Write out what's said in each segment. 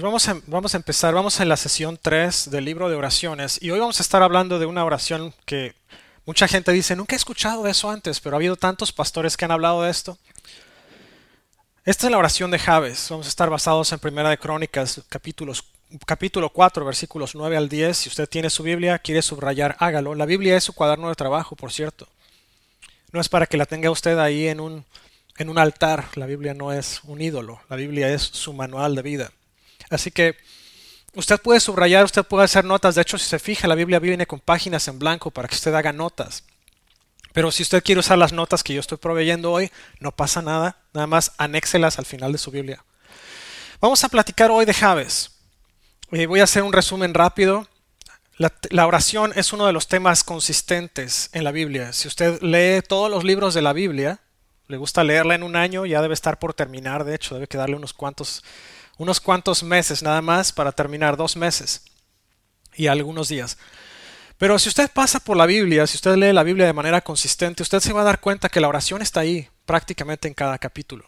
Pues vamos a, a empezar. Vamos en la sesión 3 del libro de oraciones y hoy vamos a estar hablando de una oración que mucha gente dice, nunca he escuchado de eso antes, pero ha habido tantos pastores que han hablado de esto. Esta es la oración de Javes. Vamos a estar basados en Primera de Crónicas, capítulo 4, versículos 9 al 10. Si usted tiene su Biblia, quiere subrayar, hágalo. La Biblia es su cuaderno de trabajo, por cierto. No es para que la tenga usted ahí en un altar. La Biblia no es un ídolo, la Biblia es su manual de vida. Así que usted puede subrayar, usted puede hacer notas. De hecho, si se fija, la Biblia viene con páginas en blanco para que usted haga notas. Pero si usted quiere usar las notas que yo estoy proveyendo hoy, no pasa nada. Nada más anéxelas al final de su Biblia. Vamos a platicar hoy de Javes. Eh, voy a hacer un resumen rápido. la, oración es uno de los temas consistentes en la Biblia. Si usted lee todos los libros de la Biblia, le gusta leerla en un año, ya debe estar por terminar, de hecho, debe quedarle unos cuantos, unos cuantos meses nada más para terminar, dos meses y algunos días. Pero si usted pasa por la Biblia, si usted lee la Biblia de manera consistente, usted se va a dar cuenta que la oración está ahí prácticamente en cada capítulo.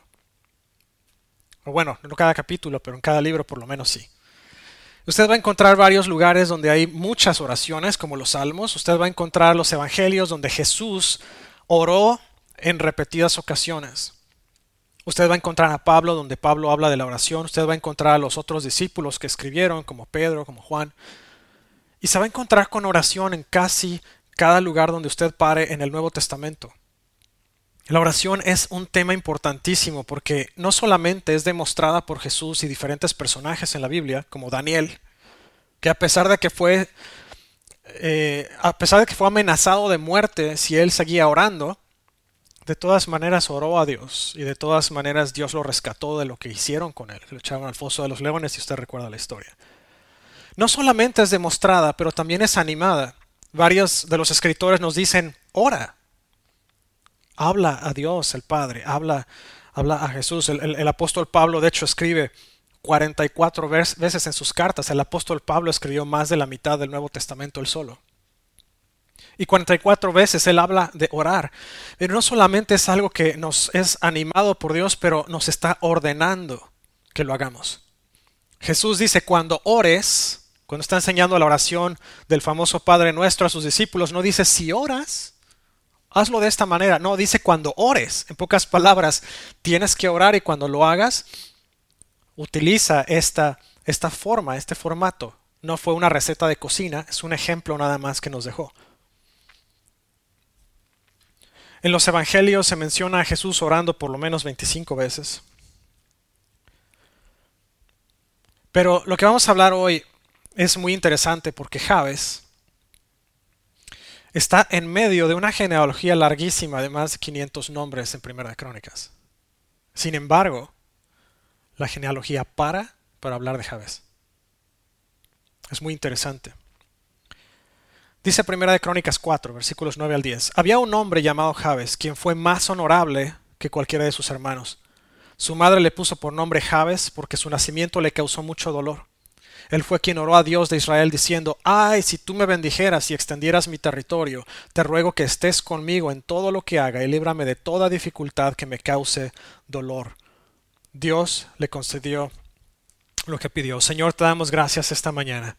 O bueno, no cada capítulo, pero en cada libro por lo menos sí. Usted va a encontrar varios lugares donde hay muchas oraciones, como los salmos. Usted va a encontrar los evangelios donde Jesús oró en repetidas ocasiones. Usted va a encontrar a Pablo donde Pablo habla de la oración, usted va a encontrar a los otros discípulos que escribieron, como Pedro, como Juan, y se va a encontrar con oración en casi cada lugar donde usted pare en el Nuevo Testamento. La oración es un tema importantísimo porque no solamente es demostrada por Jesús y diferentes personajes en la Biblia, como Daniel, que a pesar de que fue eh, a pesar de que fue amenazado de muerte si él seguía orando, de todas maneras oró a Dios y de todas maneras Dios lo rescató de lo que hicieron con él. Lo echaron al foso de los leones si usted recuerda la historia. No solamente es demostrada, pero también es animada. Varios de los escritores nos dicen, ora. Habla a Dios el Padre, habla, habla a Jesús. El, el apóstol Pablo de hecho escribe 44 veces en sus cartas. El apóstol Pablo escribió más de la mitad del Nuevo Testamento él solo. Y 44 veces Él habla de orar. Pero no solamente es algo que nos es animado por Dios, pero nos está ordenando que lo hagamos. Jesús dice, cuando ores, cuando está enseñando la oración del famoso Padre Nuestro a sus discípulos, no dice si oras, hazlo de esta manera. No, dice cuando ores. En pocas palabras, tienes que orar y cuando lo hagas, utiliza esta, esta forma, este formato. No fue una receta de cocina, es un ejemplo nada más que nos dejó. En los evangelios se menciona a Jesús orando por lo menos 25 veces. Pero lo que vamos a hablar hoy es muy interesante porque Javes está en medio de una genealogía larguísima de más de 500 nombres en Primera de Crónicas. Sin embargo, la genealogía para para hablar de Javes. Es muy interesante. Dice Primera de Crónicas 4, versículos 9 al 10. Había un hombre llamado Jabes, quien fue más honorable que cualquiera de sus hermanos. Su madre le puso por nombre Jabes porque su nacimiento le causó mucho dolor. Él fue quien oró a Dios de Israel diciendo, Ay, si tú me bendijeras y extendieras mi territorio, te ruego que estés conmigo en todo lo que haga y líbrame de toda dificultad que me cause dolor. Dios le concedió lo que pidió. Señor, te damos gracias esta mañana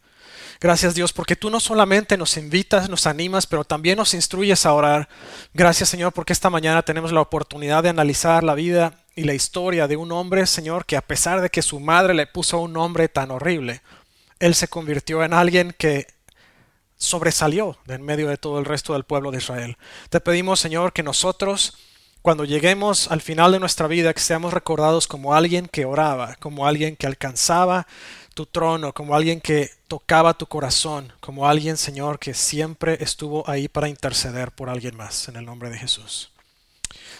Gracias Dios porque tú no solamente nos invitas, nos animas, pero también nos instruyes a orar. Gracias Señor porque esta mañana tenemos la oportunidad de analizar la vida y la historia de un hombre, Señor, que a pesar de que su madre le puso un nombre tan horrible, él se convirtió en alguien que sobresalió en medio de todo el resto del pueblo de Israel. Te pedimos, Señor, que nosotros, cuando lleguemos al final de nuestra vida, que seamos recordados como alguien que oraba, como alguien que alcanzaba tu trono, como alguien que tocaba tu corazón, como alguien, Señor, que siempre estuvo ahí para interceder por alguien más, en el nombre de Jesús.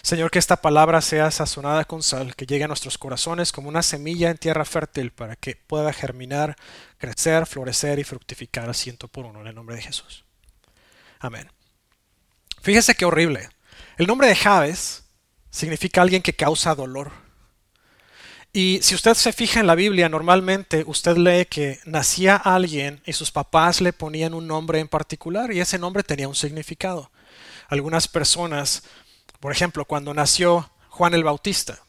Señor, que esta palabra sea sazonada con sal, que llegue a nuestros corazones como una semilla en tierra fértil para que pueda germinar, crecer, florecer y fructificar al ciento por uno, en el nombre de Jesús. Amén. Fíjese qué horrible. El nombre de Javes significa alguien que causa dolor. Y si usted se fija en la Biblia, normalmente usted lee que nacía alguien y sus papás le ponían un nombre en particular y ese nombre tenía un significado. Algunas personas, por ejemplo, cuando nació Juan el Bautista,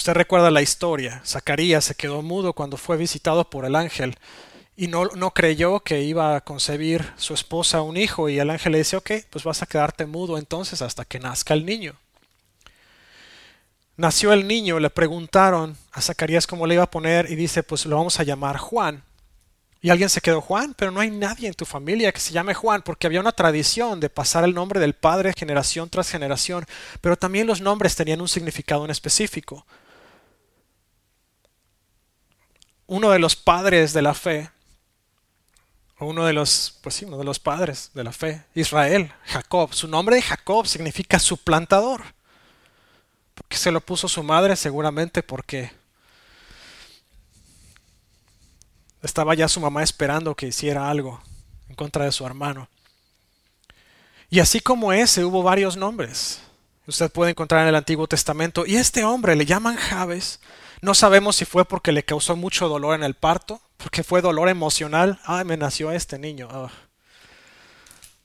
Usted recuerda la historia. Zacarías se quedó mudo cuando fue visitado por el ángel y no, no, creyó que iba a concebir su esposa un hijo y el ángel le dice, ok, pues vas a quedarte mudo entonces hasta que nazca el niño. Nació el niño, le preguntaron a Zacarías cómo le iba a poner y dice, pues lo vamos a llamar Juan. Y alguien se quedó Juan, pero no hay nadie en tu familia que se llame Juan, porque había una tradición de pasar el nombre del padre generación tras generación, pero también los nombres tenían un significado en específico. Uno de los padres de la fe uno de los, pues sí, uno de los padres de la fe, Israel, Jacob. Su nombre de Jacob significa suplantador. Porque se lo puso su madre seguramente porque estaba ya su mamá esperando que hiciera algo en contra de su hermano. Y así como ese hubo varios nombres. Usted puede encontrar en el Antiguo Testamento. Y este hombre le llaman Jabes. No sabemos si fue porque le causó mucho dolor en el parto, porque fue dolor emocional, ay, me nació este niño. Ah.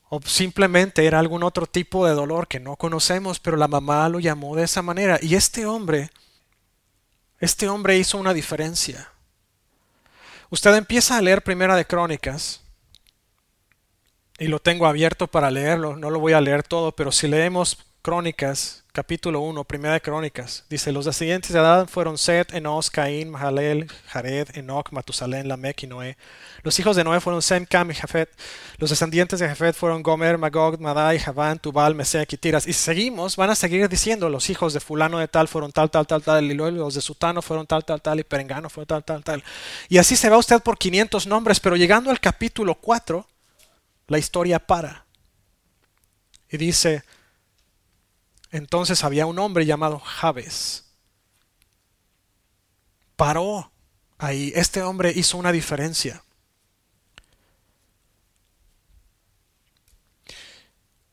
O simplemente era algún otro tipo de dolor que no conocemos, pero la mamá lo llamó de esa manera. Y este hombre, este hombre hizo una diferencia. Usted empieza a leer Primera de Crónicas, y lo tengo abierto para leerlo, no lo voy a leer todo, pero si leemos Crónicas, capítulo 1, primera de Crónicas. Dice, los descendientes de Adán fueron Set, Enos, Caín, Mahalel, Jared, Enoch, Matusalén, Lamech y Noé. Los hijos de Noé fueron Sem, Cam y Jafet. Los descendientes de Jafet fueron Gomer, Magog, Madai, Javán, Tubal, Mesec y. Y seguimos, van a seguir diciendo, los hijos de fulano de tal fueron tal, tal, tal, tal, y los de Sutano fueron tal, tal, tal, y Perengano fue tal, tal, tal. Y así se va usted por 500 nombres, pero llegando al capítulo 4, la historia para. Y dice, entonces había un hombre llamado Jabes. Paró ahí. Este hombre hizo una diferencia.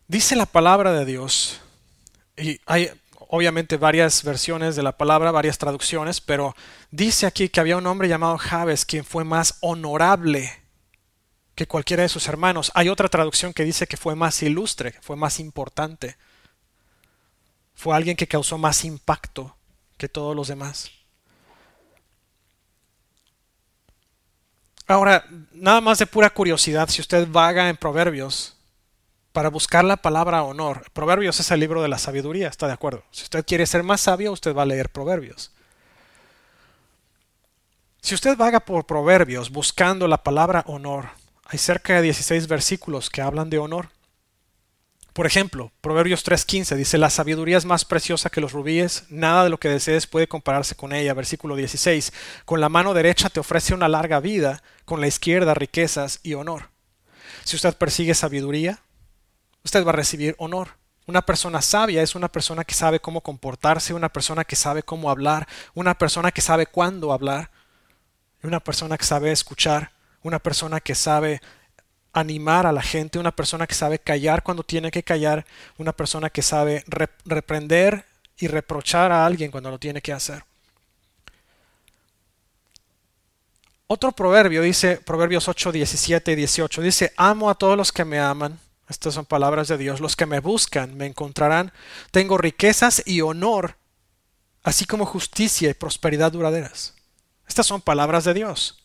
Dice la palabra de Dios, y hay obviamente varias versiones de la palabra, varias traducciones, pero dice aquí que había un hombre llamado Jabes quien fue más honorable que cualquiera de sus hermanos. Hay otra traducción que dice que fue más ilustre, fue más importante fue alguien que causó más impacto que todos los demás. Ahora, nada más de pura curiosidad, si usted vaga en Proverbios para buscar la palabra honor, Proverbios es el libro de la sabiduría, ¿está de acuerdo? Si usted quiere ser más sabio, usted va a leer Proverbios. Si usted vaga por Proverbios buscando la palabra honor, hay cerca de 16 versículos que hablan de honor. Por ejemplo, Proverbios 3:15 dice, la sabiduría es más preciosa que los rubíes, nada de lo que desees puede compararse con ella. Versículo 16, con la mano derecha te ofrece una larga vida, con la izquierda riquezas y honor. Si usted persigue sabiduría, usted va a recibir honor. Una persona sabia es una persona que sabe cómo comportarse, una persona que sabe cómo hablar, una persona que sabe cuándo hablar, una persona que sabe escuchar, una persona que sabe animar a la gente, una persona que sabe callar cuando tiene que callar, una persona que sabe reprender y reprochar a alguien cuando lo tiene que hacer. Otro proverbio dice, Proverbios 8, 17 y 18, dice, amo a todos los que me aman. Estas son palabras de Dios. Los que me buscan me encontrarán. Tengo riquezas y honor, así como justicia y prosperidad duraderas. Estas son palabras de Dios.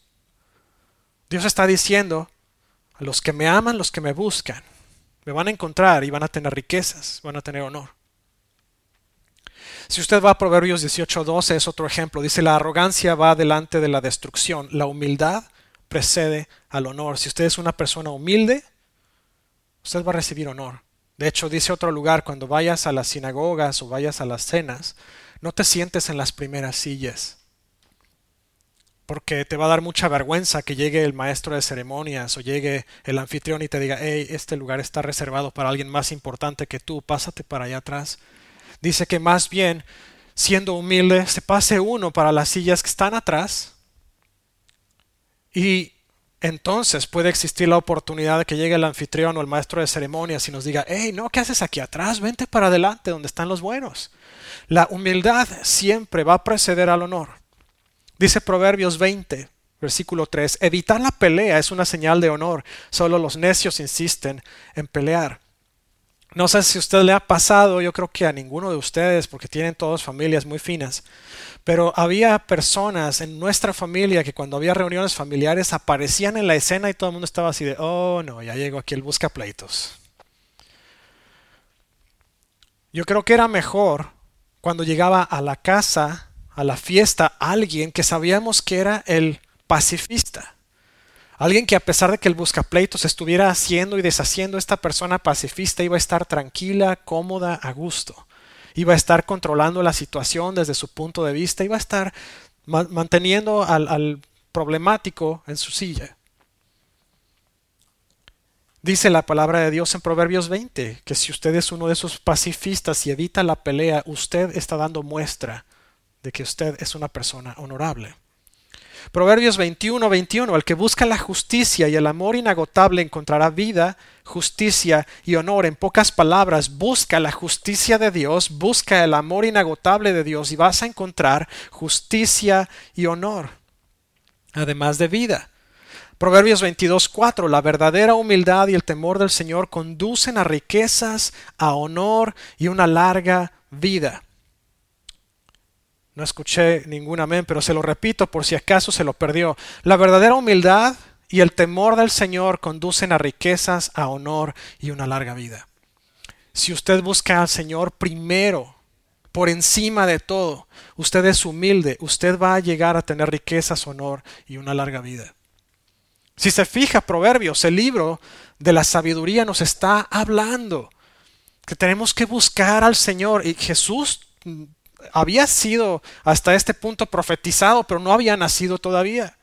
Dios está diciendo, a los que me aman, los que me buscan, me van a encontrar y van a tener riquezas, van a tener honor. Si usted va a Proverbios 18:12 es otro ejemplo. Dice, la arrogancia va delante de la destrucción, la humildad precede al honor. Si usted es una persona humilde, usted va a recibir honor. De hecho, dice otro lugar, cuando vayas a las sinagogas o vayas a las cenas, no te sientes en las primeras sillas porque te va a dar mucha vergüenza que llegue el maestro de ceremonias o llegue el anfitrión y te diga, hey, este lugar está reservado para alguien más importante que tú, pásate para allá atrás. Dice que más bien, siendo humilde, se pase uno para las sillas que están atrás y entonces puede existir la oportunidad de que llegue el anfitrión o el maestro de ceremonias y nos diga, hey, no, ¿qué haces aquí atrás? Vente para adelante donde están los buenos. La humildad siempre va a preceder al honor. Dice Proverbios 20, versículo 3, evitar la pelea es una señal de honor, solo los necios insisten en pelear. No sé si a usted le ha pasado, yo creo que a ninguno de ustedes, porque tienen todas familias muy finas, pero había personas en nuestra familia que cuando había reuniones familiares aparecían en la escena y todo el mundo estaba así de, oh no, ya llegó aquí el busca pleitos. Yo creo que era mejor cuando llegaba a la casa, a la fiesta, alguien que sabíamos que era el pacifista. Alguien que a pesar de que el buscapleitos estuviera haciendo y deshaciendo, esta persona pacifista iba a estar tranquila, cómoda, a gusto. Iba a estar controlando la situación desde su punto de vista, iba a estar manteniendo al, al problemático en su silla. Dice la palabra de Dios en Proverbios 20 que si usted es uno de esos pacifistas y evita la pelea, usted está dando muestra de que usted es una persona honorable. Proverbios 21, 21, el que busca la justicia y el amor inagotable encontrará vida, justicia y honor. En pocas palabras, busca la justicia de Dios, busca el amor inagotable de Dios y vas a encontrar justicia y honor, además de vida. Proverbios 22, 4, la verdadera humildad y el temor del Señor conducen a riquezas, a honor y una larga vida. No escuché ningún amén, pero se lo repito por si acaso se lo perdió. La verdadera humildad y el temor del Señor conducen a riquezas, a honor y una larga vida. Si usted busca al Señor primero, por encima de todo, usted es humilde, usted va a llegar a tener riquezas, honor y una larga vida. Si se fija, Proverbios, el libro de la sabiduría nos está hablando que tenemos que buscar al Señor y Jesús había sido hasta este punto profetizado, pero no había nacido todavía.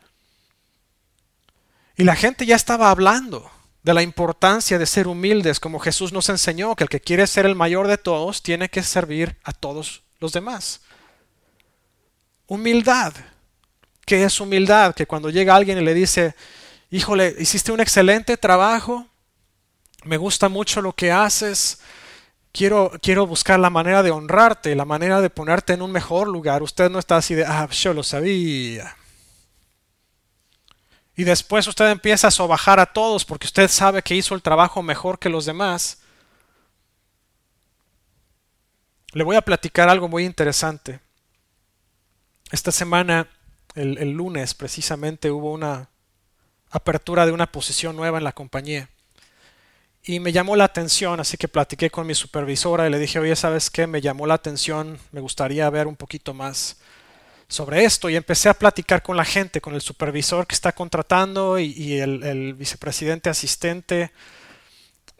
Y la gente ya estaba hablando de la importancia de ser humildes, como Jesús nos enseñó, que el que quiere ser el mayor de todos tiene que servir a todos los demás. Humildad. ¿Qué es humildad? Que cuando llega alguien y le dice, híjole, hiciste un excelente trabajo, me gusta mucho lo que haces, quiero, quiero buscar la manera de honrarte, la manera de ponerte en un mejor lugar. Usted no está así de, ah, yo lo sabía. Y después usted empieza a sobajar a todos porque usted sabe que hizo el trabajo mejor que los demás. Le voy a platicar algo muy interesante. Esta semana, el, el lunes precisamente, hubo una apertura de una posición nueva en la compañía. Y me llamó la atención, así que platiqué con mi supervisora y le dije, oye, ¿sabes qué? Me llamó la atención, me gustaría ver un poquito más sobre esto. Y empecé a platicar con la gente, con el supervisor que está contratando y, el, vicepresidente asistente.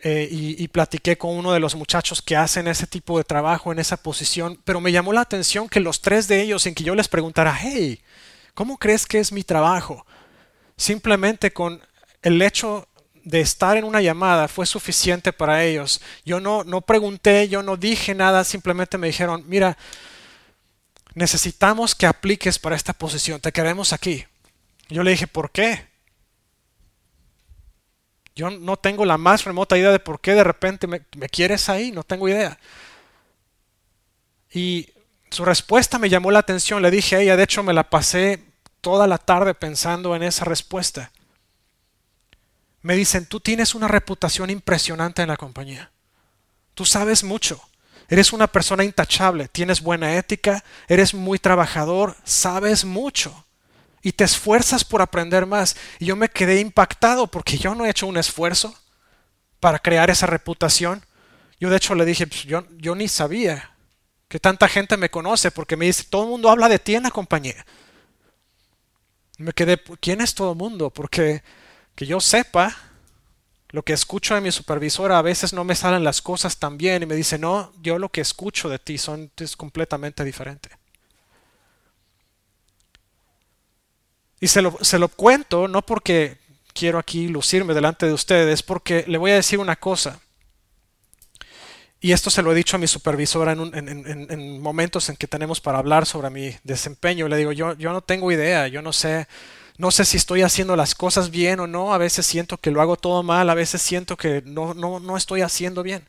Eh, y, y, platiqué con uno de los muchachos que hacen ese tipo de trabajo en esa posición. Pero me llamó la atención que los tres de ellos, en que yo les preguntara, hey, ¿cómo crees que es mi trabajo? Simplemente con el hecho de estar en una llamada fue suficiente para ellos. Yo no, no pregunté, yo no dije nada, simplemente me dijeron, mira, necesitamos que apliques para esta posición, te queremos aquí. Yo le dije, ¿por qué? Yo no tengo la más remota idea de por qué de repente me, me quieres ahí, no tengo idea. Y su respuesta me llamó la atención, le dije a ella, de hecho me la pasé toda la tarde pensando en esa respuesta me dicen, tú tienes una reputación impresionante en la compañía. Tú sabes mucho. Eres una persona intachable, tienes buena ética, eres muy trabajador, sabes mucho y te esfuerzas por aprender más. Y yo me quedé impactado porque yo no he hecho un esfuerzo para crear esa reputación. Yo de hecho le dije, pues yo, yo ni sabía que tanta gente me conoce porque me dice, todo el mundo habla de ti en la compañía. me quedé, ¿quién es todo el mundo? Porque que yo sepa, lo que escucho de mi supervisora a veces no me salen las cosas tan bien y me dice, no, yo lo que escucho de ti son, es completamente diferente. Y se lo, se lo cuento no porque quiero aquí lucirme delante de ustedes, porque le voy a decir una cosa. Y esto se lo he dicho a mi supervisora en, en, en, momentos en que tenemos para hablar sobre mi desempeño. Le digo, yo, yo no tengo idea, yo no sé no sé si estoy haciendo las cosas bien o no, a veces siento que lo hago todo mal, a veces siento que no, no, no estoy haciendo bien.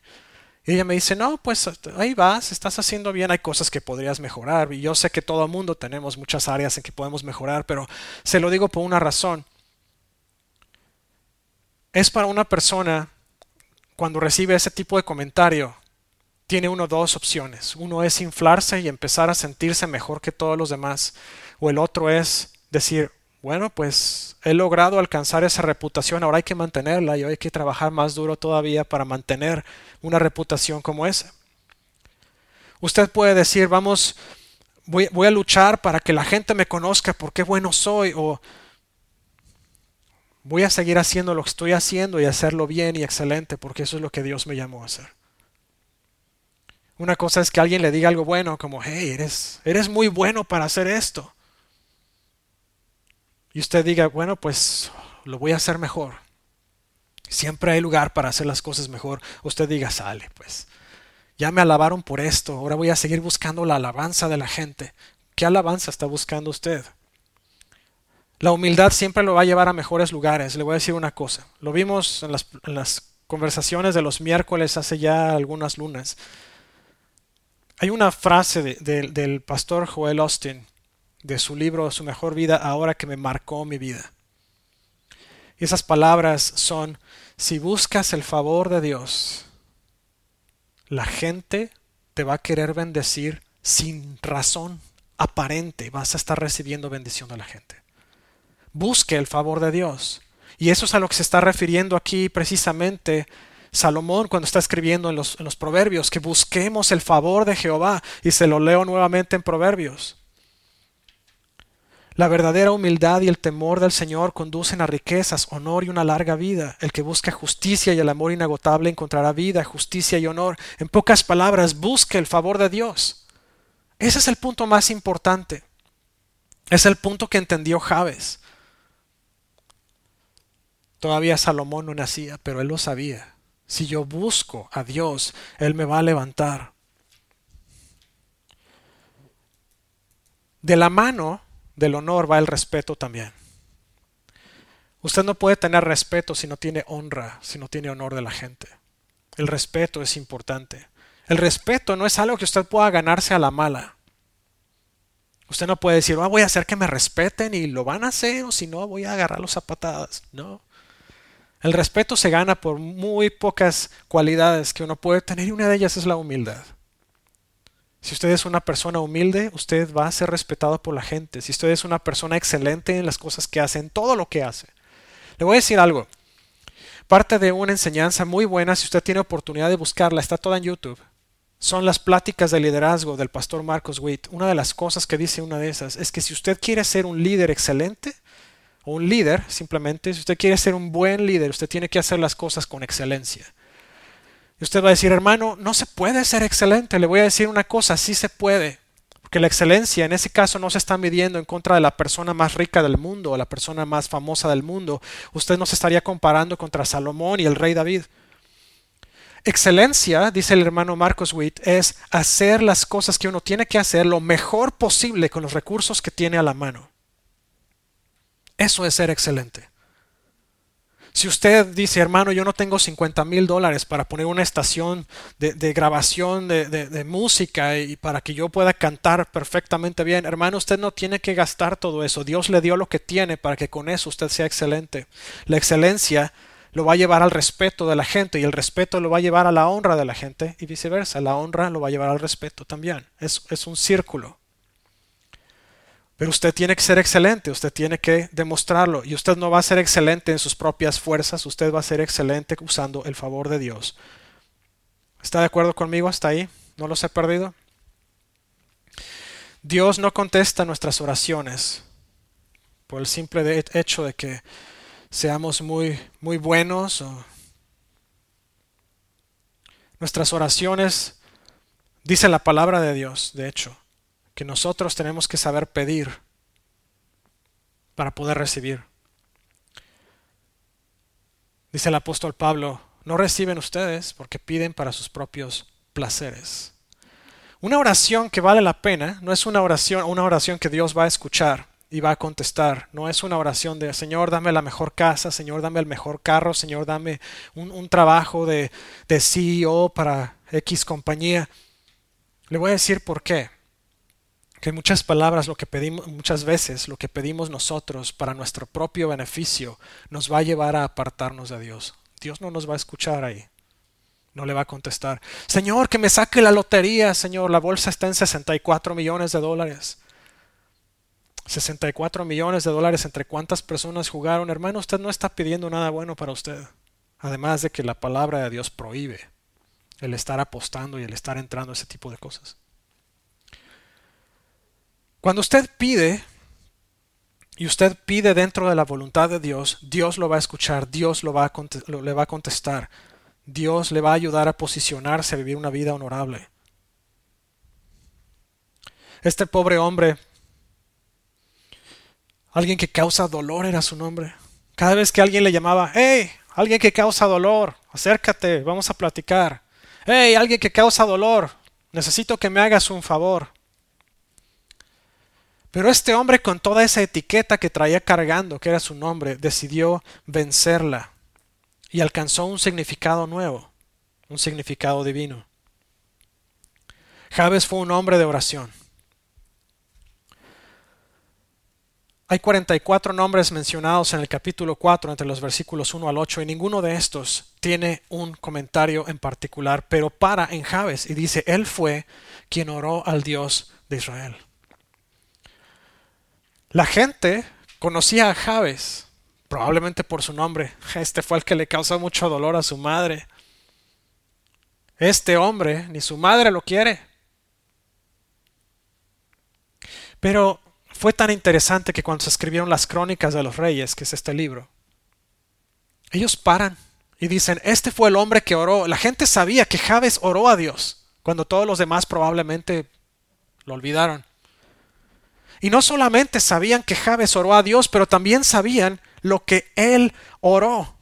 Y ella me dice, no, pues ahí vas, estás haciendo bien, hay cosas que podrías mejorar. Y yo sé que todo el mundo tenemos muchas áreas en que podemos mejorar, pero se lo digo por una razón. Es para una persona cuando recibe ese tipo de comentario, tiene uno dos opciones. Uno es inflarse y empezar a sentirse mejor que todos los demás. O el otro es decir, bueno, pues he logrado alcanzar esa reputación, ahora hay que mantenerla y hay que trabajar más duro todavía para mantener una reputación como esa. Usted puede decir, vamos, voy, a luchar para que la gente me conozca por qué bueno soy, o voy a seguir haciendo lo que estoy haciendo y hacerlo bien y excelente, porque eso es lo que Dios me llamó a hacer. Una cosa es que alguien le diga algo bueno, como, hey, eres, eres muy bueno para hacer esto y usted diga, bueno, pues lo voy a hacer mejor. Siempre hay lugar para hacer las cosas mejor. Usted diga, sale, pues. Ya me alabaron por esto, ahora voy a seguir buscando la alabanza de la gente. ¿Qué alabanza está buscando usted? La humildad siempre lo va a llevar a mejores lugares. Le voy a decir una cosa. Lo vimos en las, conversaciones de los miércoles hace ya algunas lunas. Hay una frase del pastor Joel Austin de su libro Su mejor vida ahora que me marcó mi vida. Y esas palabras son, si buscas el favor de Dios, la gente te va a querer bendecir sin razón aparente, vas a estar recibiendo bendición de la gente. Busque el favor de Dios. Y eso es a lo que se está refiriendo aquí precisamente Salomón cuando está escribiendo en los, en los proverbios, que busquemos el favor de Jehová. Y se lo leo nuevamente en proverbios. La verdadera humildad y el temor del Señor conducen a riquezas, honor y una larga vida. El que busca justicia y el amor inagotable encontrará vida, justicia y honor. En pocas palabras, busque el favor de Dios. Ese es el punto más importante. Es el punto que entendió Javes. Todavía Salomón no nacía, pero él lo sabía. Si yo busco a Dios, Él me va a levantar. De la mano del honor va el respeto también. Usted no puede tener respeto si no tiene honra, si no tiene honor de la gente. El respeto es importante. El respeto no es algo que usted pueda ganarse a la mala. Usted no puede decir, ah, voy a hacer que me respeten y lo van a hacer, o si no, voy a agarrarlos a patadas. No. El respeto se gana por muy pocas cualidades que uno puede tener y una de ellas es la humildad. Si usted es una persona humilde, usted va a ser respetado por la gente. Si usted es una persona excelente en las cosas que hace, en todo lo que hace. Le voy a decir algo. Parte de una enseñanza muy buena, si usted tiene oportunidad de buscarla, está toda en YouTube. Son las pláticas de liderazgo del pastor Marcos Witt. Una de las cosas que dice una de esas es que si usted quiere ser un líder excelente, o un líder simplemente, si usted quiere ser un buen líder, usted tiene que hacer las cosas con excelencia. Y usted va a decir, hermano, no se puede ser excelente. Le voy a decir una cosa, sí se puede. Porque la excelencia en ese caso no se está midiendo en contra de la persona más rica del mundo o la persona más famosa del mundo. Usted no se estaría comparando contra Salomón y el rey David. Excelencia, dice el hermano Marcos Witt, es hacer las cosas que uno tiene que hacer lo mejor posible con los recursos que tiene a la mano. Eso es ser excelente. Si usted dice, hermano, yo no tengo 50 mil dólares para poner una estación de, grabación de, música y para que yo pueda cantar perfectamente bien, hermano, usted no tiene que gastar todo eso. Dios le dio lo que tiene para que con eso usted sea excelente. La excelencia lo va a llevar al respeto de la gente y el respeto lo va a llevar a la honra de la gente y viceversa. La honra lo va a llevar al respeto también. Es, es un círculo. Pero usted tiene que ser excelente, usted tiene que demostrarlo. Y usted no va a ser excelente en sus propias fuerzas, usted va a ser excelente usando el favor de Dios. ¿Está de acuerdo conmigo hasta ahí? ¿No los he perdido? Dios no contesta nuestras oraciones por el simple hecho de que seamos muy, muy buenos. Nuestras oraciones, dice la palabra de Dios, de hecho, que nosotros tenemos que saber pedir para poder recibir. Dice el apóstol Pablo, no reciben ustedes porque piden para sus propios placeres. Una oración que vale la pena no es una oración, una oración que Dios va a escuchar y va a contestar. No es una oración de Señor, dame la mejor casa, Señor, dame el mejor carro, Señor, dame un, trabajo de, de CEO para X compañía. Le voy a decir por qué que muchas palabras, lo que pedimos, muchas veces lo que pedimos nosotros para nuestro propio beneficio nos va a llevar a apartarnos de Dios. Dios no nos va a escuchar ahí. No le va a contestar. Señor, que me saque la lotería, Señor. La bolsa está en 64 millones de dólares. 64 millones de dólares entre cuántas personas jugaron. Hermano, usted no está pidiendo nada bueno para usted. Además de que la palabra de Dios prohíbe el estar apostando y el estar entrando a ese tipo de cosas. Cuando usted pide y usted pide dentro de la voluntad de Dios, Dios lo va a escuchar, Dios lo va a le va a contestar, Dios le va a ayudar a posicionarse a vivir una vida honorable. Este pobre hombre Alguien que causa dolor era su nombre. Cada vez que alguien le llamaba, hey, alguien que causa dolor, acércate, vamos a platicar. Hey, alguien que causa dolor, necesito que me hagas un favor. Pero este hombre con toda esa etiqueta que traía cargando, que era su nombre, decidió vencerla y alcanzó un significado nuevo, un significado divino. Javes fue un hombre de oración. Hay 44 nombres mencionados en el capítulo 4 entre los versículos 1 al 8 y ninguno de estos tiene un comentario en particular, pero para en Jabes y dice, Él fue quien oró al Dios de Israel. La gente conocía a Jabes, probablemente por su nombre. Este fue el que le causó mucho dolor a su madre. Este hombre, ni su madre lo quiere. Pero fue tan interesante que cuando se escribieron las crónicas de los reyes, que es este libro, ellos paran y dicen, este fue el hombre que oró. La gente sabía que Jabes oró a Dios, cuando todos los demás probablemente lo olvidaron. Y no solamente sabían que Jabes oró a Dios, pero también sabían lo que él oró.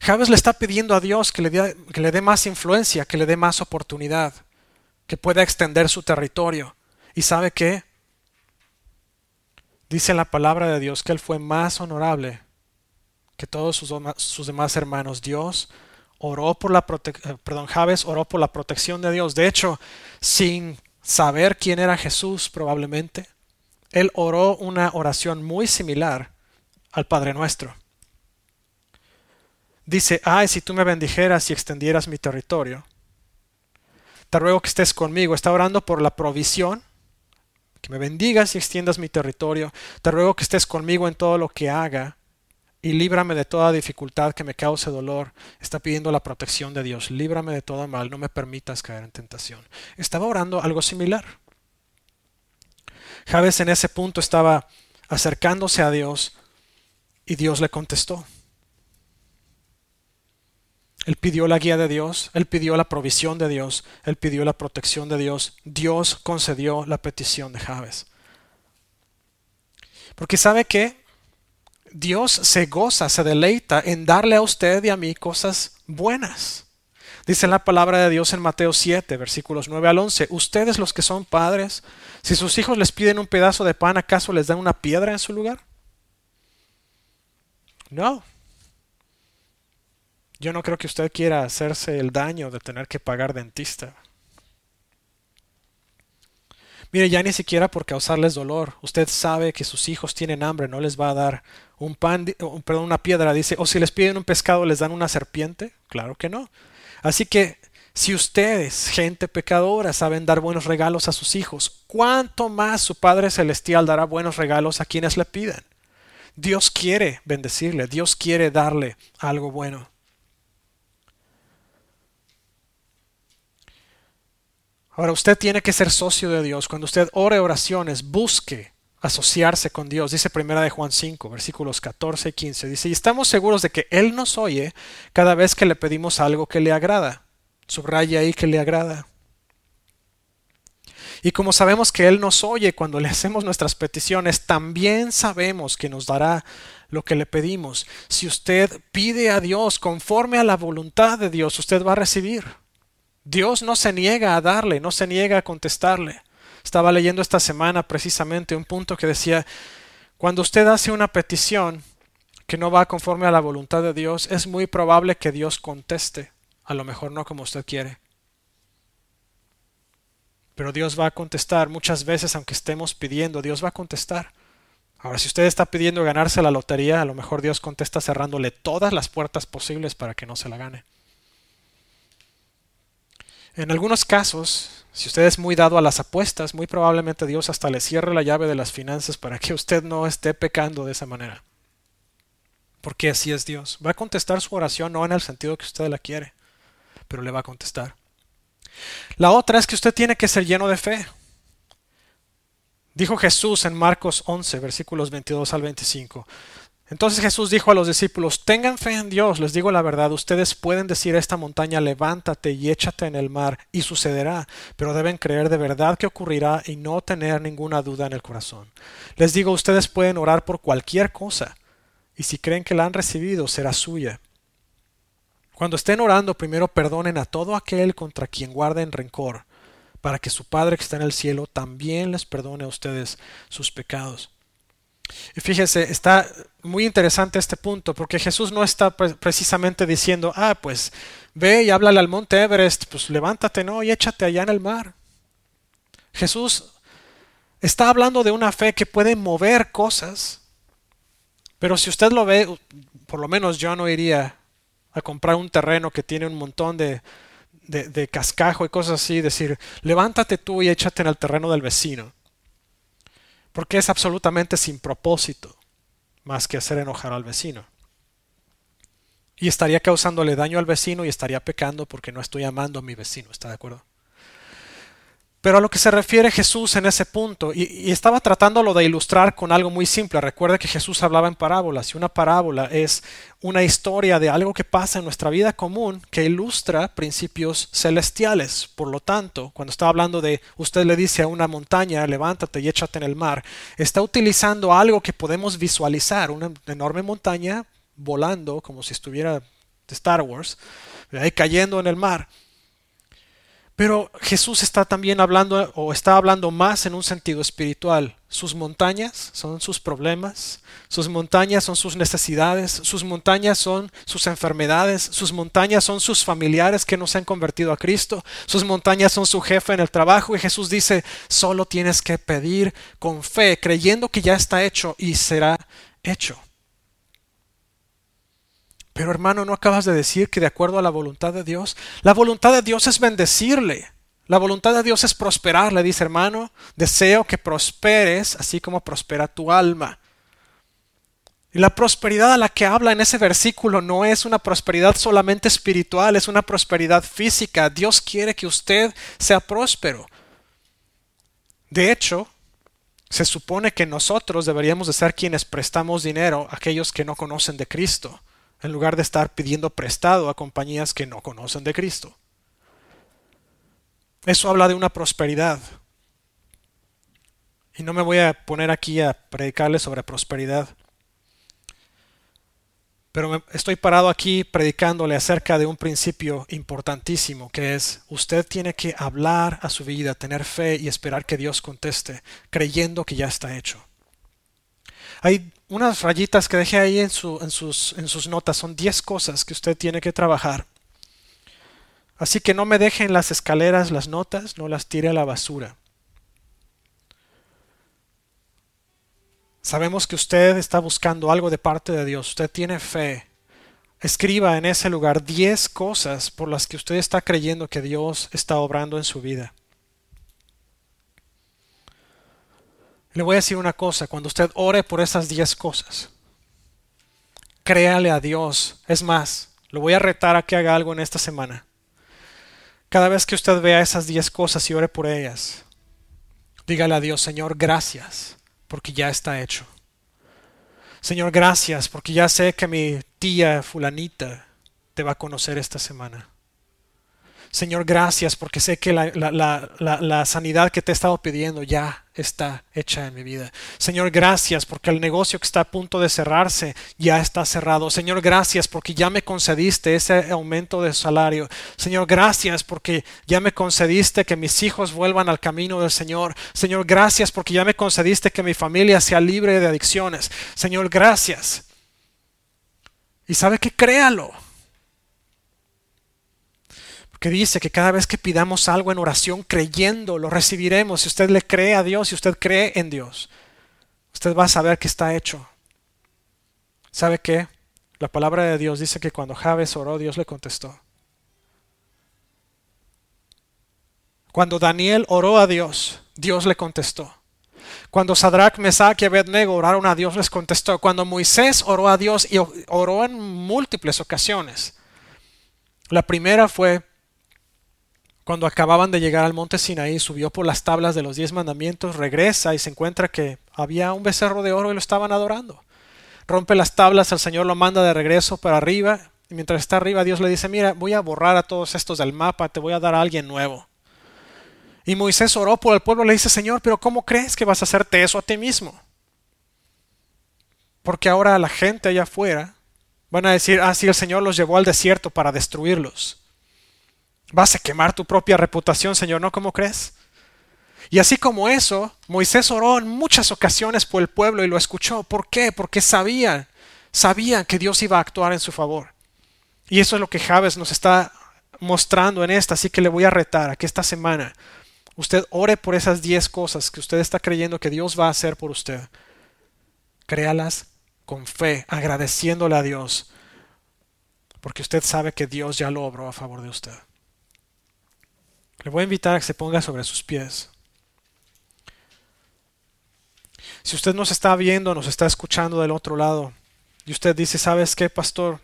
Jabes le está pidiendo a Dios que le, dé, que le dé más influencia, que le dé más oportunidad que pueda extender su territorio. ¿Y sabe qué? Dice la palabra de Dios que él fue más honorable que todos sus, sus demás hermanos. Dios oró por la protección, eh, perdón, oró por la protección de Dios. De hecho, sin saber quién era Jesús probablemente, él oró una oración muy similar al Padre Nuestro. Dice, ay, si tú me bendijeras y extendieras mi territorio, te ruego que estés conmigo. Está orando por la provisión, que me bendigas y extiendas mi territorio. Te ruego que estés conmigo en todo lo que haga y líbrame de toda dificultad que me cause dolor. Está pidiendo la protección de Dios. Líbrame de todo mal, no me permitas caer en tentación. Estaba orando algo similar. Javes en ese punto estaba acercándose a Dios y Dios le contestó. Él pidió la guía de Dios, él pidió la provisión de Dios, él pidió la protección de Dios. Dios concedió la petición de Javes. Porque sabe que Dios se goza, se deleita en darle a usted y a mí cosas buenas. Dice la palabra de Dios en Mateo 7, versículos 9 al 11. Ustedes los que son padres, si sus hijos les piden un pedazo de pan, ¿acaso les dan una piedra en su lugar? No. Yo no creo que usted quiera hacerse el daño de tener que pagar dentista. Mire, ya ni siquiera por causarles dolor. Usted sabe que sus hijos tienen hambre, no les va a dar un pan, perdón, una piedra, dice, o si les piden un pescado, les dan una serpiente. Claro que no. Así que si ustedes, gente pecadora, saben dar buenos regalos a sus hijos, ¿cuánto más su Padre Celestial dará buenos regalos a quienes le pidan? Dios quiere bendecirle, Dios quiere darle algo bueno. Ahora usted tiene que ser socio de Dios. Cuando usted ore oraciones, busque asociarse con Dios. Dice primera de Juan 5, versículos 14 y 15. Dice, y estamos seguros de que Él nos oye cada vez que le pedimos algo que le agrada. Subraya ahí que le agrada. Y como sabemos que Él nos oye cuando le hacemos nuestras peticiones, también sabemos que nos dará lo que le pedimos. Si usted pide a Dios conforme a la voluntad de Dios, usted va a recibir. Dios no se niega a darle, no se niega a contestarle. Estaba leyendo esta semana precisamente un punto que decía, cuando usted hace una petición que no va conforme a la voluntad de Dios, es muy probable que Dios conteste, a lo mejor no como usted quiere. Pero Dios va a contestar muchas veces, aunque estemos pidiendo, Dios va a contestar. Ahora, si usted está pidiendo ganarse la lotería, a lo mejor Dios contesta cerrándole todas las puertas posibles para que no se la gane. En algunos casos, si usted es muy dado a las apuestas, muy probablemente Dios hasta le cierre la llave de las finanzas para que usted no esté pecando de esa manera. Porque así es Dios. Va a contestar su oración no en el sentido que usted la quiere, pero le va a contestar. La otra es que usted tiene que ser lleno de fe. Dijo Jesús en Marcos 11, versículos 22 al 25. Entonces Jesús dijo a los discípulos, tengan fe en Dios, les digo la verdad, ustedes pueden decir a esta montaña, levántate y échate en el mar, y sucederá, pero deben creer de verdad que ocurrirá y no tener ninguna duda en el corazón. Les digo, ustedes pueden orar por cualquier cosa, y si creen que la han recibido, será suya. Cuando estén orando, primero perdonen a todo aquel contra quien guarden rencor para que su Padre que está en el cielo también les perdone a ustedes sus pecados. Y fíjese, está muy interesante este punto, porque Jesús no está precisamente diciendo, ah, pues ve y háblale al monte Everest, pues levántate, no, y échate allá en el mar. Jesús está hablando de una fe que puede mover cosas, pero si usted lo ve, por lo menos yo no iría a comprar un terreno que tiene un montón de de, cascajo y cosas así, decir, levántate tú y échate en el terreno del vecino. Porque es absolutamente sin propósito, más que hacer enojar al vecino. Y estaría causándole daño al vecino y estaría pecando porque no estoy amando a mi vecino, ¿está de acuerdo? Pero a lo que se refiere Jesús en ese punto, y, estaba tratándolo de ilustrar con algo muy simple. Recuerde que Jesús hablaba en parábolas, y una parábola es una historia de algo que pasa en nuestra vida común que ilustra principios celestiales. Por lo tanto, cuando está hablando de usted le dice a una montaña, levántate y échate en el mar, está utilizando algo que podemos visualizar, una enorme montaña volando como si estuviera de Star Wars, ahí cayendo en el mar. Pero Jesús está también hablando o está hablando más en un sentido espiritual. Sus montañas son sus problemas, sus montañas son sus necesidades, sus montañas son sus enfermedades, sus montañas son sus familiares que no se han convertido a Cristo, sus montañas son su jefe en el trabajo y Jesús dice, solo tienes que pedir con fe, creyendo que ya está hecho y será hecho. Pero hermano, ¿no acabas de decir que de acuerdo a la voluntad de Dios? La voluntad de Dios es bendecirle. La voluntad de Dios es prosperar. Le dice, hermano, deseo que prosperes así como prospera tu alma. Y la prosperidad a la que habla en ese versículo no es una prosperidad solamente espiritual, es una prosperidad física. Dios quiere que usted sea próspero. De hecho, se supone que nosotros deberíamos de ser quienes prestamos dinero a aquellos que no conocen de Cristo en lugar de estar pidiendo prestado a compañías que no conocen de Cristo. Eso habla de una prosperidad. Y no me voy a poner aquí a predicarles sobre prosperidad. Pero estoy parado aquí predicándole acerca de un principio importantísimo, que es usted tiene que hablar a su vida, tener fe y esperar que Dios conteste, creyendo que ya está hecho. Hay unas rayitas que dejé ahí en, sus, en sus notas. Son 10 cosas que usted tiene que trabajar. Así que no me deje en las escaleras las notas, no las tire a la basura. Sabemos que usted está buscando algo de parte de Dios. Usted tiene fe. Escriba en ese lugar 10 cosas por las que usted está creyendo que Dios está obrando en su vida. Le voy a decir una cosa, cuando usted ore por esas diez cosas, créale a Dios. Es más, lo voy a retar a que haga algo en esta semana. Cada vez que usted vea esas diez cosas y ore por ellas, dígale a Dios, Señor, gracias, porque ya está hecho. Señor, gracias, porque ya sé que mi tía fulanita te va a conocer esta semana. Señor, gracias porque sé que la, sanidad que te he estado pidiendo ya está hecha en mi vida. Señor, gracias porque el negocio que está a punto de cerrarse ya está cerrado. Señor, gracias porque ya me concediste ese aumento de salario. Señor, gracias porque ya me concediste que mis hijos vuelvan al camino del Señor. Señor, gracias porque ya me concediste que mi familia sea libre de adicciones. Señor, gracias. Y sabe que créalo que dice que cada vez que pidamos algo en oración creyendo, lo recibiremos. Si usted le cree a Dios, si usted cree en Dios, usted va a saber que está hecho. ¿Sabe qué? La palabra de Dios dice que cuando Javes oró, Dios le contestó. Cuando Daniel oró a Dios, Dios le contestó. Cuando Sadrach, Mesach y Abednego oraron a Dios, les contestó. Cuando Moisés oró a Dios y oró en múltiples ocasiones. La primera fue cuando acababan de llegar al monte Sinaí, subió por las tablas de los diez mandamientos, regresa y se encuentra que había un becerro de oro y lo estaban adorando. Rompe las tablas, el Señor lo manda de regreso para arriba, y mientras está arriba Dios le dice, mira, voy a borrar a todos estos del mapa, te voy a dar a alguien nuevo. Y Moisés oró por el pueblo, le dice, Señor, pero ¿cómo crees que vas a hacerte eso a ti mismo? Porque ahora la gente allá afuera van a decir, ah, sí, el Señor los llevó al desierto para destruirlos. Vas a quemar tu propia reputación, Señor, ¿no? ¿Cómo crees? Y así como eso, Moisés oró en muchas ocasiones por el pueblo y lo escuchó. ¿Por qué? Porque sabían, sabían que Dios iba a actuar en su favor. Y eso es lo que Javes nos está mostrando en esta, así que le voy a retar a que esta semana usted ore por esas 10 cosas que usted está creyendo que Dios va a hacer por usted. Créalas con fe, agradeciéndole a Dios, porque usted sabe que Dios ya lo obró a favor de usted. Le voy a invitar a que se ponga sobre sus pies. Si usted nos está viendo, nos está escuchando del otro lado, y usted dice, ¿sabes qué, pastor?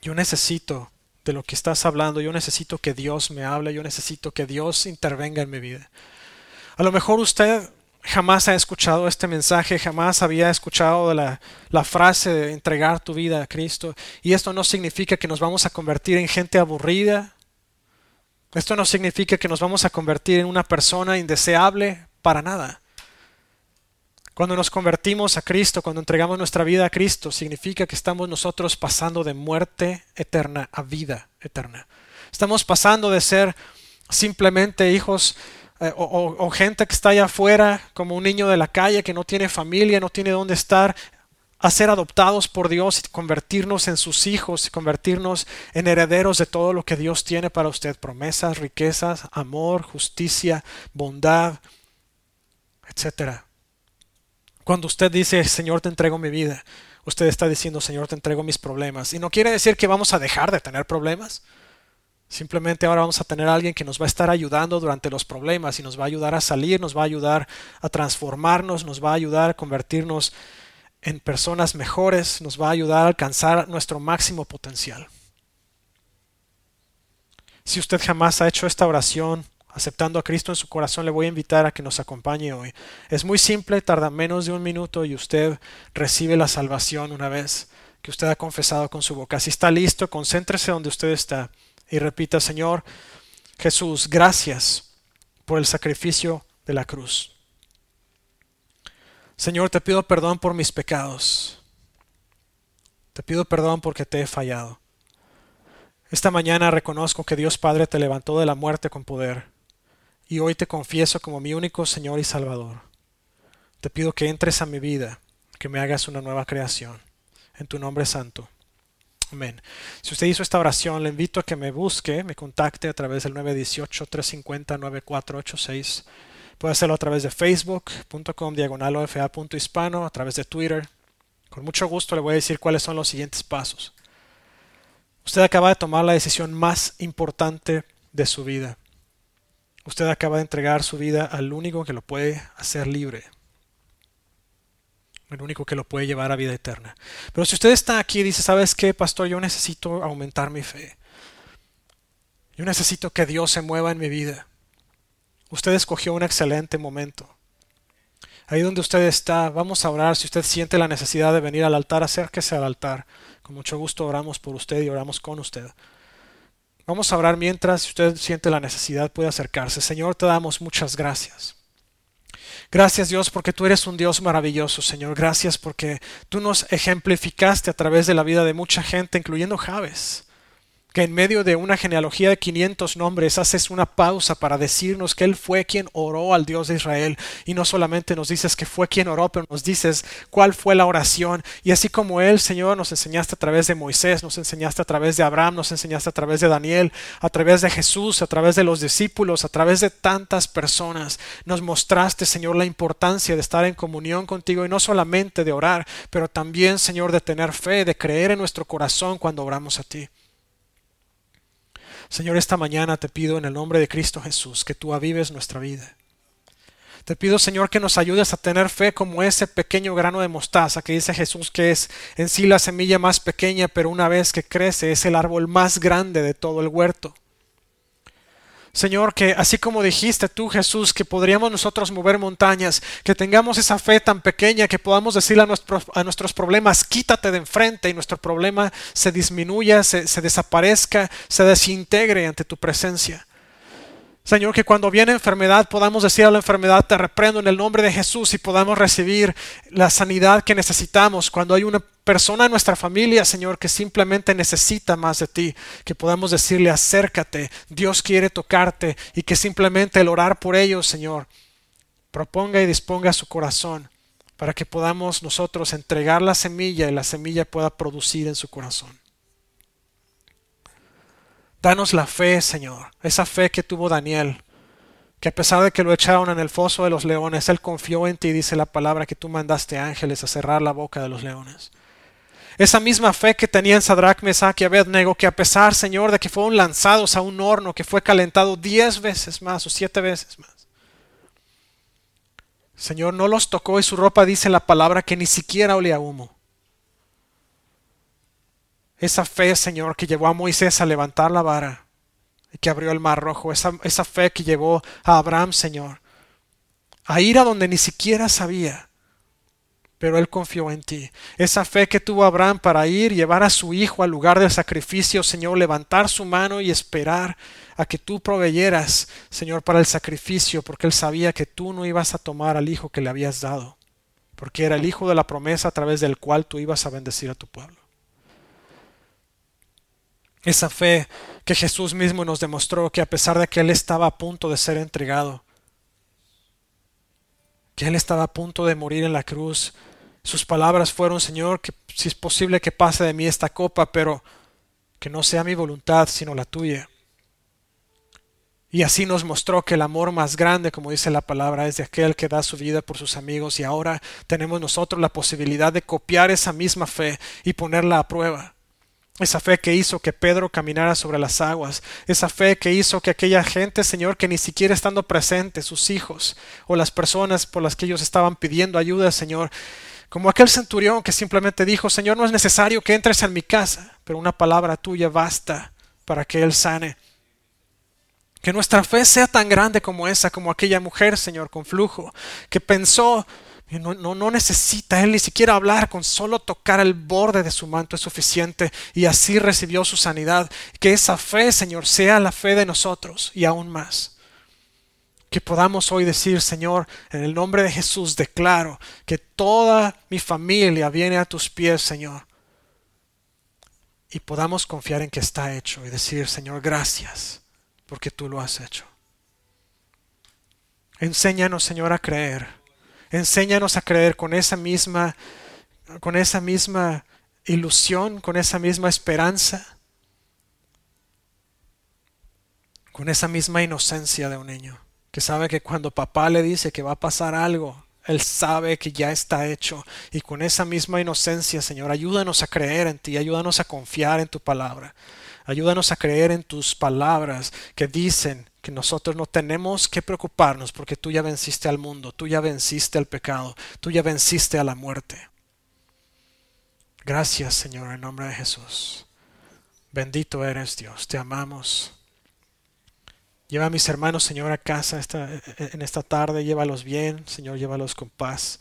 Yo necesito de lo que estás hablando, yo necesito que Dios me hable, yo necesito que Dios intervenga en mi vida. A lo mejor usted jamás ha escuchado este mensaje, jamás había escuchado la, frase de entregar tu vida a Cristo. Y esto no significa que nos vamos a convertir en gente aburrida, esto no significa que nos vamos a convertir en una persona indeseable para nada. Cuando nos convertimos a Cristo, cuando entregamos nuestra vida a Cristo, significa que estamos nosotros pasando de muerte eterna a vida eterna. Estamos pasando de ser simplemente hijos eh, o, o, gente que está allá afuera como un niño de la calle que no tiene familia, no tiene dónde estar, a ser adoptados por Dios y convertirnos en sus hijos y convertirnos en herederos de todo lo que Dios tiene para usted, promesas, riquezas, amor, justicia, bondad, etc. Cuando usted dice, Señor, te entrego mi vida, usted está diciendo, Señor, te entrego mis problemas. Y no quiere decir que vamos a dejar de tener problemas. Simplemente ahora vamos a tener a alguien que nos va a estar ayudando durante los problemas y nos va a ayudar a salir, nos va a ayudar a transformarnos, nos va a ayudar a convertirnos en personas mejores, nos va a ayudar a alcanzar nuestro máximo potencial. Si usted jamás ha hecho esta oración aceptando a Cristo en su corazón, le voy a invitar a que nos acompañe hoy. Es muy simple, tarda menos de un minuto y usted recibe la salvación una vez que usted ha confesado con su boca. Si está listo, concéntrese donde usted está y repita, Señor Jesús, gracias por el sacrificio de la cruz. Señor, te pido perdón por mis pecados. Te pido perdón porque te he fallado. Esta mañana reconozco que Dios Padre te levantó de la muerte con poder, y hoy te confieso como mi único Señor y Salvador. Te pido que entres a mi vida, que me hagas una nueva creación. En tu nombre santo. Amén. Si usted hizo esta oración, le invito a que me busque, me contacte a través del 918-350-9486 Puede hacerlo a través de facebook.com diagonal hispano, a través de Twitter. Con mucho gusto le voy a decir cuáles son los siguientes pasos. Usted acaba de tomar la decisión más importante de su vida. Usted acaba de entregar su vida al único que lo puede hacer libre. El único que lo puede llevar a vida eterna. Pero si usted está aquí y dice, ¿sabes qué, pastor? Yo necesito aumentar mi fe. Yo necesito que Dios se mueva en mi vida. Usted escogió un excelente momento. Ahí donde usted está, vamos a orar. Si usted siente la necesidad de venir al altar, acérquese al altar. Con mucho gusto oramos por usted y oramos con usted. Vamos a orar mientras si usted siente la necesidad puede acercarse. Señor, te damos muchas gracias. Gracias Dios porque tú eres un Dios maravilloso, Señor. Gracias porque tú nos ejemplificaste a través de la vida de mucha gente, incluyendo Javes que en medio de una genealogía de 500 nombres haces una pausa para decirnos que Él fue quien oró al Dios de Israel. Y no solamente nos dices que fue quien oró, pero nos dices cuál fue la oración. Y así como Él, Señor, nos enseñaste a través de Moisés, nos enseñaste a través de Abraham, nos enseñaste a través de Daniel, a través de Jesús, a través de los discípulos, a través de tantas personas, nos mostraste, Señor, la importancia de estar en comunión contigo y no solamente de orar, pero también, Señor, de tener fe, de creer en nuestro corazón cuando oramos a ti. Señor, esta mañana te pido en el nombre de Cristo Jesús que tú avives nuestra vida. Te pido, Señor, que nos ayudes a tener fe como ese pequeño grano de mostaza que dice Jesús que es en sí la semilla más pequeña, pero una vez que crece es el árbol más grande de todo el huerto. Señor, que así como dijiste tú, Jesús, que podríamos nosotros mover montañas, que tengamos esa fe tan pequeña que podamos decirle a nuestros, problemas, quítate de enfrente y nuestro problema se disminuya, se desaparezca, se desintegre ante tu presencia. Señor, que cuando viene enfermedad podamos decir a la enfermedad, te reprendo en el nombre de Jesús y podamos recibir la sanidad que necesitamos. Cuando hay una persona en nuestra familia, Señor, que simplemente necesita más de ti, que podamos decirle, acércate, Dios quiere tocarte y que simplemente el orar por ellos, Señor, proponga y disponga su corazón para que podamos nosotros entregar la semilla y la semilla pueda producir en su corazón. Danos la fe, Señor, esa fe que tuvo Daniel, que a pesar de que lo echaron en el foso de los leones, él confió en ti, dice la palabra, que tú mandaste ángeles a cerrar la boca de los leones. Esa misma fe que tenían Sadrach, Mesach y Abednego, que a pesar, Señor, de que fueron lanzados a un horno que fue calentado diez veces más o siete veces más. Señor, no los tocó y su ropa dice la palabra que ni siquiera olía humo. Esa fe, Señor, que llevó a Moisés a levantar la vara y que abrió el mar rojo. Esa, esa fe que llevó a Abraham, Señor, a ir a donde ni siquiera sabía. Pero él confió en ti. Esa fe que tuvo Abraham para ir, llevar a su hijo al lugar del sacrificio, Señor, levantar su mano y esperar a que tú proveyeras, Señor, para el sacrificio, porque él sabía que tú no ibas a tomar al hijo que le habías dado, porque era el hijo de la promesa a través del cual tú ibas a bendecir a tu pueblo. Esa fe que Jesús mismo nos demostró que a pesar de que Él estaba a punto de ser entregado, que Él estaba a punto de morir en la cruz, sus palabras fueron, Señor, que si es posible que pase de mí esta copa, pero que no sea mi voluntad, sino la tuya. Y así nos mostró que el amor más grande, como dice la palabra, es de aquel que da su vida por sus amigos y ahora tenemos nosotros la posibilidad de copiar esa misma fe y ponerla a prueba. Esa fe que hizo que Pedro caminara sobre las aguas. Esa fe que hizo que aquella gente, Señor, que ni siquiera estando presentes, sus hijos o las personas por las que ellos estaban pidiendo ayuda, Señor, como aquel centurión que simplemente dijo, Señor, no es necesario que entres en mi casa, pero una palabra tuya basta para que Él sane. Que nuestra fe sea tan grande como esa, como aquella mujer, Señor, con flujo, que pensó, no, necesita él ni siquiera hablar, con solo tocar el borde de su manto es suficiente y así recibió su sanidad. Que esa fe, Señor, sea la fe de nosotros y aún más. Que podamos hoy decir, Señor, en el nombre de Jesús declaro que toda mi familia viene a tus pies, Señor. Y podamos confiar en que está hecho y decir, Señor, gracias, porque tú lo has hecho. Enséñanos, Señor, a creer Enséñanos a creer con esa misma, con esa misma ilusión, con esa misma esperanza, con esa misma inocencia de un niño, que sabe que cuando papá le dice que va a pasar algo, él sabe que ya está hecho. Y con esa misma inocencia, Señor, ayúdanos a creer en ti, ayúdanos a confiar en tu palabra. Ayúdanos a creer en tus palabras que dicen que nosotros no tenemos que preocuparnos porque tú ya venciste al mundo, tú ya venciste al pecado, tú ya venciste a la muerte. Gracias Señor en nombre de Jesús. Bendito eres Dios, te amamos. Lleva a mis hermanos, Señor, a casa esta, en esta tarde, llévalos bien, Señor, llévalos con paz.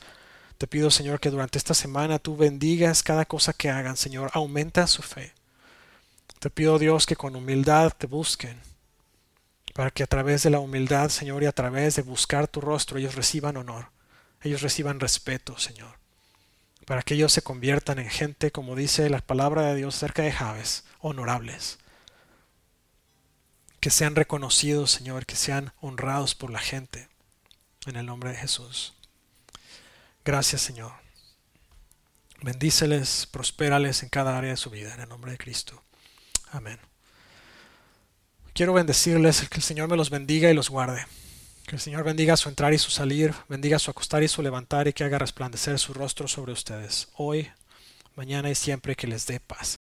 Te pido, Señor, que durante esta semana tú bendigas cada cosa que hagan, Señor, aumenta su fe. Te pido, Dios, que con humildad te busquen para que a través de la humildad, Señor, y a través de buscar tu rostro, ellos reciban honor, ellos reciban respeto, Señor, para que ellos se conviertan en gente, como dice la palabra de Dios cerca de Javes, honorables, que sean reconocidos, Señor, que sean honrados por la gente. En el nombre de Jesús. Gracias, Señor. Bendíceles, prospérales en cada área de su vida, en el nombre de Cristo. Amén. Quiero bendecirles, que el Señor me los bendiga y los guarde. Que el Señor bendiga su entrar y su salir, bendiga su acostar y su levantar y que haga resplandecer su rostro sobre ustedes, hoy, mañana y siempre que les dé paz.